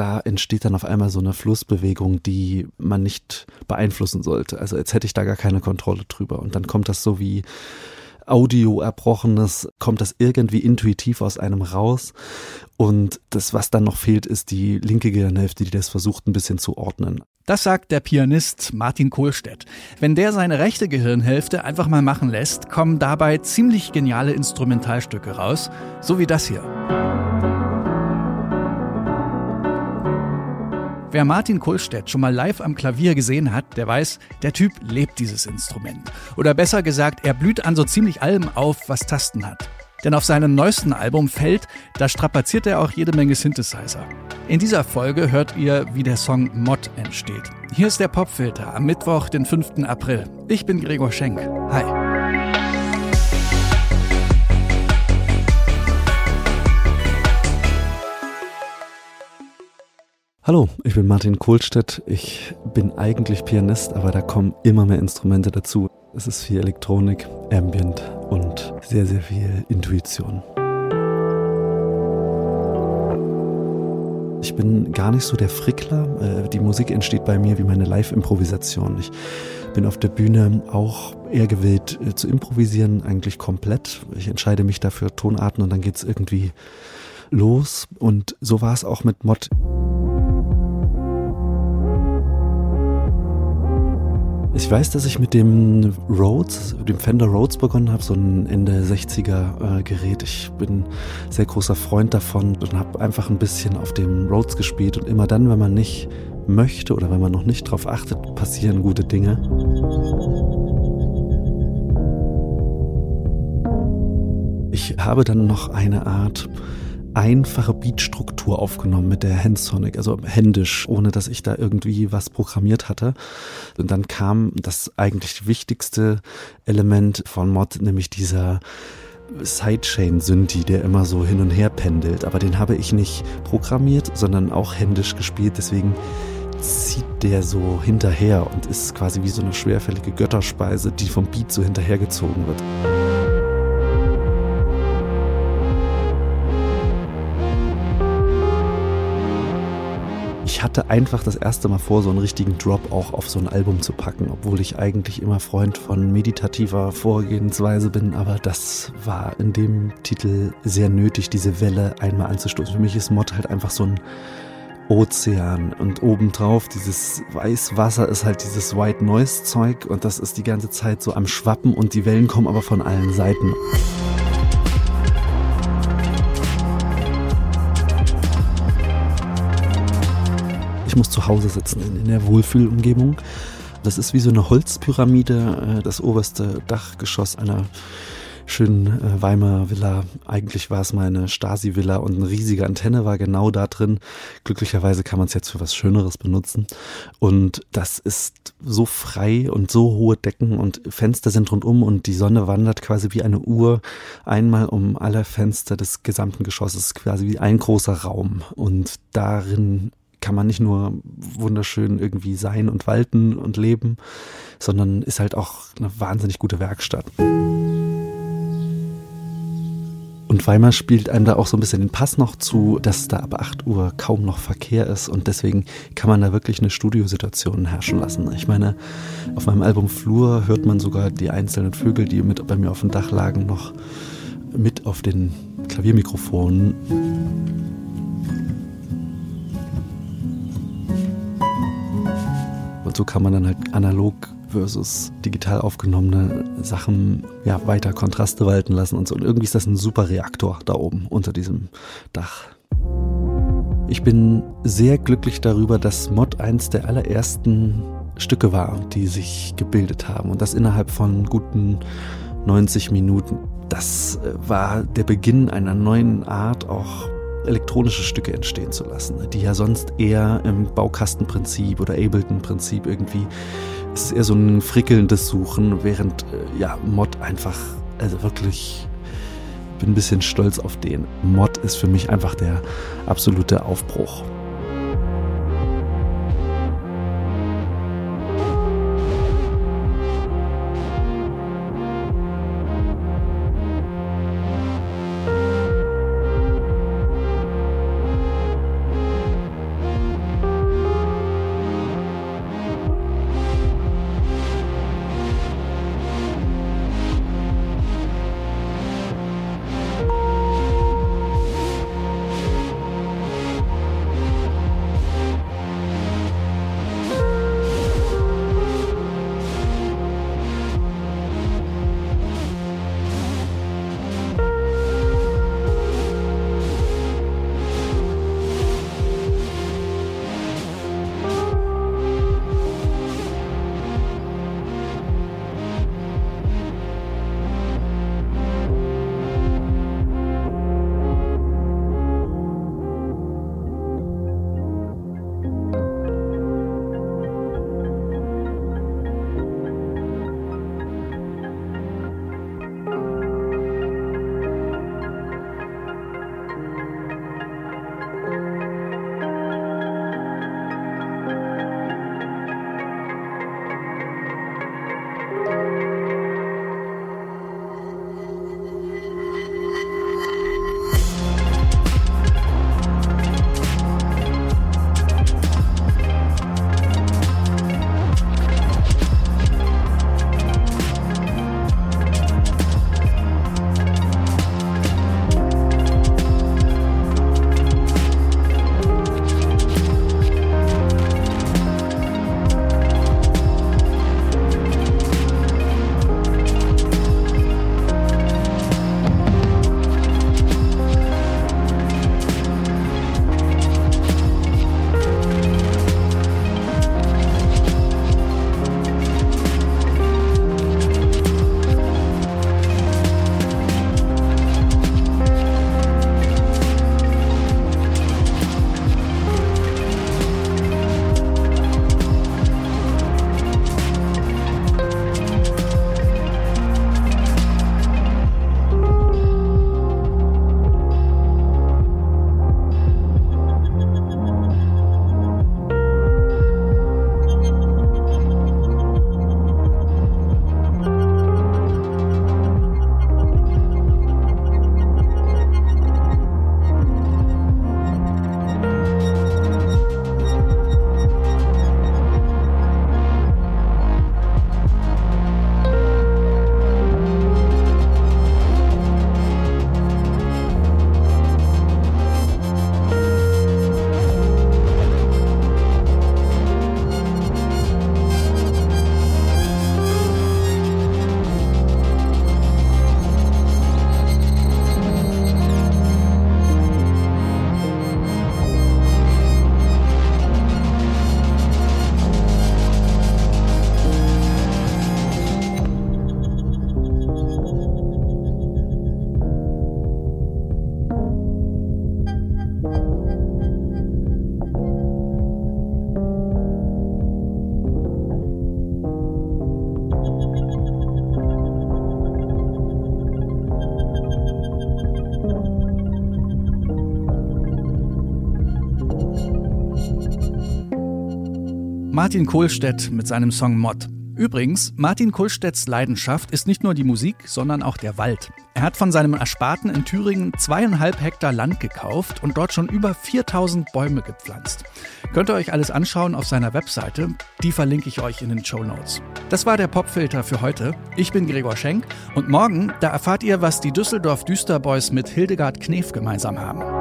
da entsteht dann auf einmal so eine Flussbewegung, die man nicht beeinflussen sollte. Also als hätte ich da gar keine Kontrolle drüber. Und dann kommt das so wie Audio erbrochenes, kommt das irgendwie intuitiv aus einem raus. Und das, was dann noch fehlt, ist die linke Gehirnhälfte, die das versucht, ein bisschen zu ordnen. Das sagt der Pianist Martin Kohlstedt. Wenn der seine rechte Gehirnhälfte einfach mal machen lässt, kommen dabei ziemlich geniale Instrumentalstücke raus, so wie das hier. Wer Martin Kohlstedt schon mal live am Klavier gesehen hat, der weiß, der Typ lebt dieses Instrument. Oder besser gesagt, er blüht an so ziemlich allem auf, was Tasten hat. Denn auf seinem neuesten Album Feld, da strapaziert er auch jede Menge Synthesizer. In dieser Folge hört ihr, wie der Song Mod entsteht. Hier ist der Popfilter am Mittwoch, den 5. April. Ich bin Gregor Schenk. Hi. Hallo, ich bin Martin Kohlstedt. Ich bin eigentlich Pianist, aber da kommen immer mehr Instrumente dazu. Es ist viel Elektronik, Ambient und sehr, sehr viel Intuition. Ich bin gar nicht so der Frickler. Äh, die Musik entsteht bei mir wie meine Live-Improvisation. Ich bin auf der Bühne auch eher gewillt äh, zu improvisieren, eigentlich komplett. Ich entscheide mich dafür Tonarten und dann geht es irgendwie los. Und so war es auch mit Mod. Ich weiß, dass ich mit dem Rhodes, dem Fender Rhodes begonnen habe, so ein Ende 60er äh, Gerät. Ich bin sehr großer Freund davon und habe einfach ein bisschen auf dem Rhodes gespielt und immer dann, wenn man nicht möchte oder wenn man noch nicht drauf achtet, passieren gute Dinge. Ich habe dann noch eine Art einfache Beatstruktur aufgenommen mit der Handsonic, also händisch, ohne dass ich da irgendwie was programmiert hatte. Und dann kam das eigentlich wichtigste Element von Mod, nämlich dieser Sidechain-Synthi, der immer so hin und her pendelt. Aber den habe ich nicht programmiert, sondern auch händisch gespielt. Deswegen zieht der so hinterher und ist quasi wie so eine schwerfällige Götterspeise, die vom Beat so hinterhergezogen wird. Ich hatte einfach das erste Mal vor, so einen richtigen Drop auch auf so ein Album zu packen, obwohl ich eigentlich immer Freund von meditativer Vorgehensweise bin, aber das war in dem Titel sehr nötig, diese Welle einmal anzustoßen. Für mich ist Mod halt einfach so ein Ozean und obendrauf dieses Weißwasser ist halt dieses White Noise Zeug und das ist die ganze Zeit so am Schwappen und die Wellen kommen aber von allen Seiten. Muss zu Hause sitzen in, in der Wohlfühlumgebung. Das ist wie so eine Holzpyramide, äh, das oberste Dachgeschoss einer schönen äh, Weimarer Villa. Eigentlich war es meine Stasi-Villa und eine riesige Antenne war genau da drin. Glücklicherweise kann man es jetzt für was Schöneres benutzen. Und das ist so frei und so hohe Decken und Fenster sind rundum und die Sonne wandert quasi wie eine Uhr einmal um alle Fenster des gesamten Geschosses, quasi wie ein großer Raum. Und darin kann man nicht nur wunderschön irgendwie sein und walten und leben, sondern ist halt auch eine wahnsinnig gute Werkstatt. Und Weimar spielt einem da auch so ein bisschen den Pass noch zu, dass da ab 8 Uhr kaum noch Verkehr ist und deswegen kann man da wirklich eine Studiosituation herrschen lassen. Ich meine, auf meinem Album Flur hört man sogar die einzelnen Vögel, die mit bei mir auf dem Dach lagen, noch mit auf den Klaviermikrofonen. Und so kann man dann halt analog versus digital aufgenommene Sachen ja, weiter Kontraste walten lassen und so. Und irgendwie ist das ein super Reaktor da oben unter diesem Dach. Ich bin sehr glücklich darüber, dass Mod eins der allerersten Stücke war, die sich gebildet haben. Und das innerhalb von guten 90 Minuten. Das äh, war der Beginn einer neuen Art, auch elektronische Stücke entstehen zu lassen, die ja sonst eher im Baukastenprinzip oder Ableton-Prinzip irgendwie es ist eher so ein frickelndes Suchen, während äh, ja Mod einfach also wirklich bin ein bisschen stolz auf den. Mod ist für mich einfach der absolute Aufbruch. Martin Kohlstedt mit seinem Song Mod. Übrigens, Martin Kohlstedts Leidenschaft ist nicht nur die Musik, sondern auch der Wald. Er hat von seinem Ersparten in Thüringen zweieinhalb Hektar Land gekauft und dort schon über 4000 Bäume gepflanzt. Könnt ihr euch alles anschauen auf seiner Webseite, die verlinke ich euch in den Show Notes. Das war der Popfilter für heute. Ich bin Gregor Schenk und morgen, da erfahrt ihr, was die Düsseldorf Düsterboys mit Hildegard Knef gemeinsam haben.